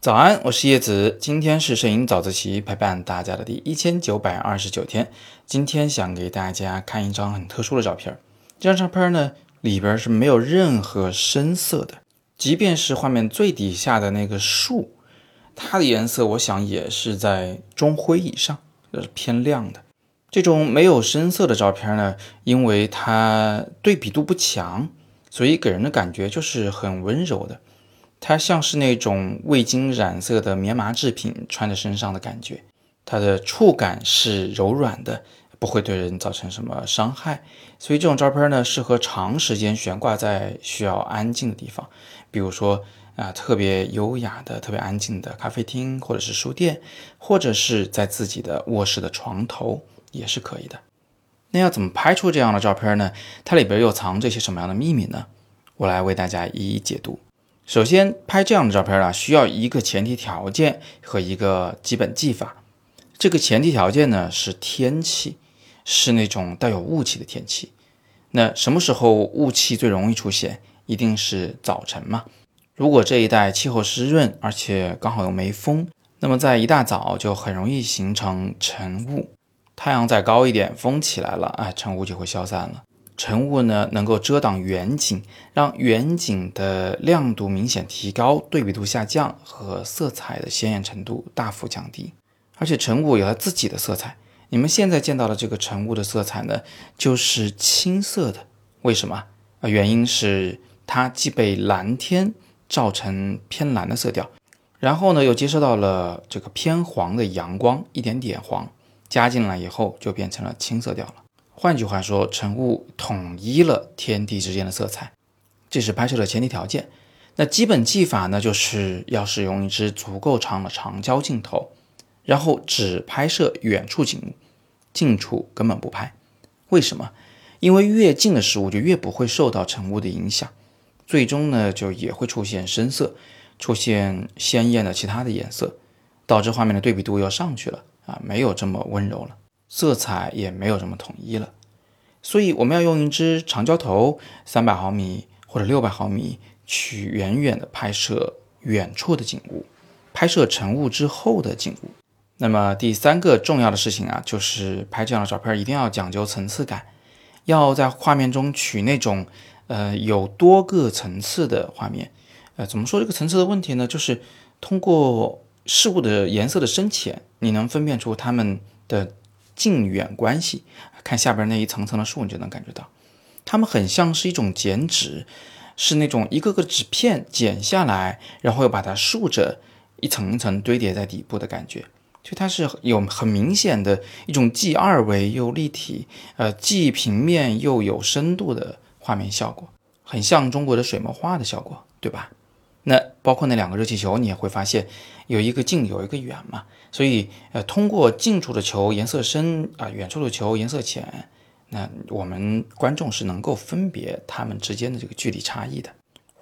早安，我是叶子。今天是摄影早自习陪伴大家的第一千九百二十九天。今天想给大家看一张很特殊的照片。这张照片呢，里边是没有任何深色的，即便是画面最底下的那个树，它的颜色我想也是在中灰以上，就是偏亮的。这种没有深色的照片呢，因为它对比度不强，所以给人的感觉就是很温柔的。它像是那种未经染色的棉麻制品穿在身上的感觉，它的触感是柔软的，不会对人造成什么伤害。所以这种照片呢，适合长时间悬挂在需要安静的地方，比如说啊特别优雅的、特别安静的咖啡厅，或者是书店，或者是在自己的卧室的床头也是可以的。那要怎么拍出这样的照片呢？它里边又藏着些什么样的秘密呢？我来为大家一一解读。首先，拍这样的照片啊，需要一个前提条件和一个基本技法。这个前提条件呢是天气，是那种带有雾气的天气。那什么时候雾气最容易出现？一定是早晨嘛。如果这一带气候湿润，而且刚好又没风，那么在一大早就很容易形成晨雾。太阳再高一点，风起来了，哎，晨雾就会消散了。晨雾呢，能够遮挡远景，让远景的亮度明显提高，对比度下降和色彩的鲜艳程度大幅降低。而且晨雾有它自己的色彩，你们现在见到的这个晨雾的色彩呢，就是青色的。为什么？啊，原因是它既被蓝天照成偏蓝的色调，然后呢又接收到了这个偏黄的阳光，一点点黄加进来以后，就变成了青色调了。换句话说，晨雾统一了天地之间的色彩，这是拍摄的前提条件。那基本技法呢，就是要使用一支足够长的长焦镜头，然后只拍摄远处景物，近处根本不拍。为什么？因为越近的事物就越不会受到晨雾的影响，最终呢就也会出现深色，出现鲜艳的其他的颜色，导致画面的对比度又上去了啊，没有这么温柔了。色彩也没有这么统一了，所以我们要用一支长焦头，三百毫米或者六百毫米，去远远的拍摄远处的景物，拍摄晨雾之后的景物。那么第三个重要的事情啊，就是拍这样的照片一定要讲究层次感，要在画面中取那种呃有多个层次的画面。呃，怎么说这个层次的问题呢？就是通过事物的颜色的深浅，你能分辨出它们的。近远关系，看下边那一层层的树，你就能感觉到，它们很像是一种剪纸，是那种一个个纸片剪下来，然后又把它竖着，一层一层堆叠在底部的感觉。就它是有很明显的一种既二维又立体，呃，既平面又有深度的画面效果，很像中国的水墨画的效果，对吧？那包括那两个热气球，你也会发现有一个近，有一个远嘛。所以，呃，通过近处的球颜色深啊，远处的球颜色浅，那我们观众是能够分别它们之间的这个距离差异的。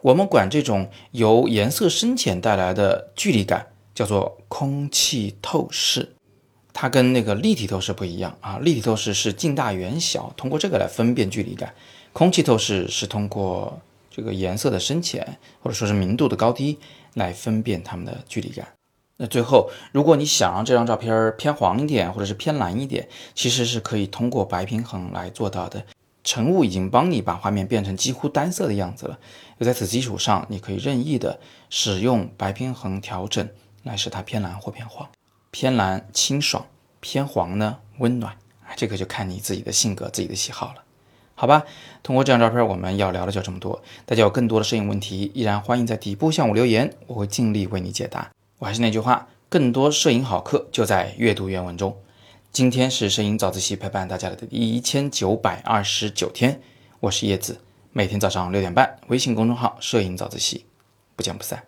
我们管这种由颜色深浅带来的距离感叫做空气透视，它跟那个立体透视不一样啊。立体透视是近大远小，通过这个来分辨距离感；空气透视是通过这个颜色的深浅或者说是明度的高低来分辨它们的距离感。那最后，如果你想让这张照片偏黄一点，或者是偏蓝一点，其实是可以通过白平衡来做到的。晨雾已经帮你把画面变成几乎单色的样子了，在此基础上，你可以任意的使用白平衡调整来使它偏蓝或偏黄。偏蓝清爽，偏黄呢温暖，这个就看你自己的性格、自己的喜好了，好吧？通过这张照片，我们要聊的就这么多。大家有更多的摄影问题，依然欢迎在底部向我留言，我会尽力为你解答。我还是那句话，更多摄影好课就在阅读原文中。今天是摄影早自习陪伴大家的第一千九百二十九天，我是叶子，每天早上六点半，微信公众号“摄影早自习”，不见不散。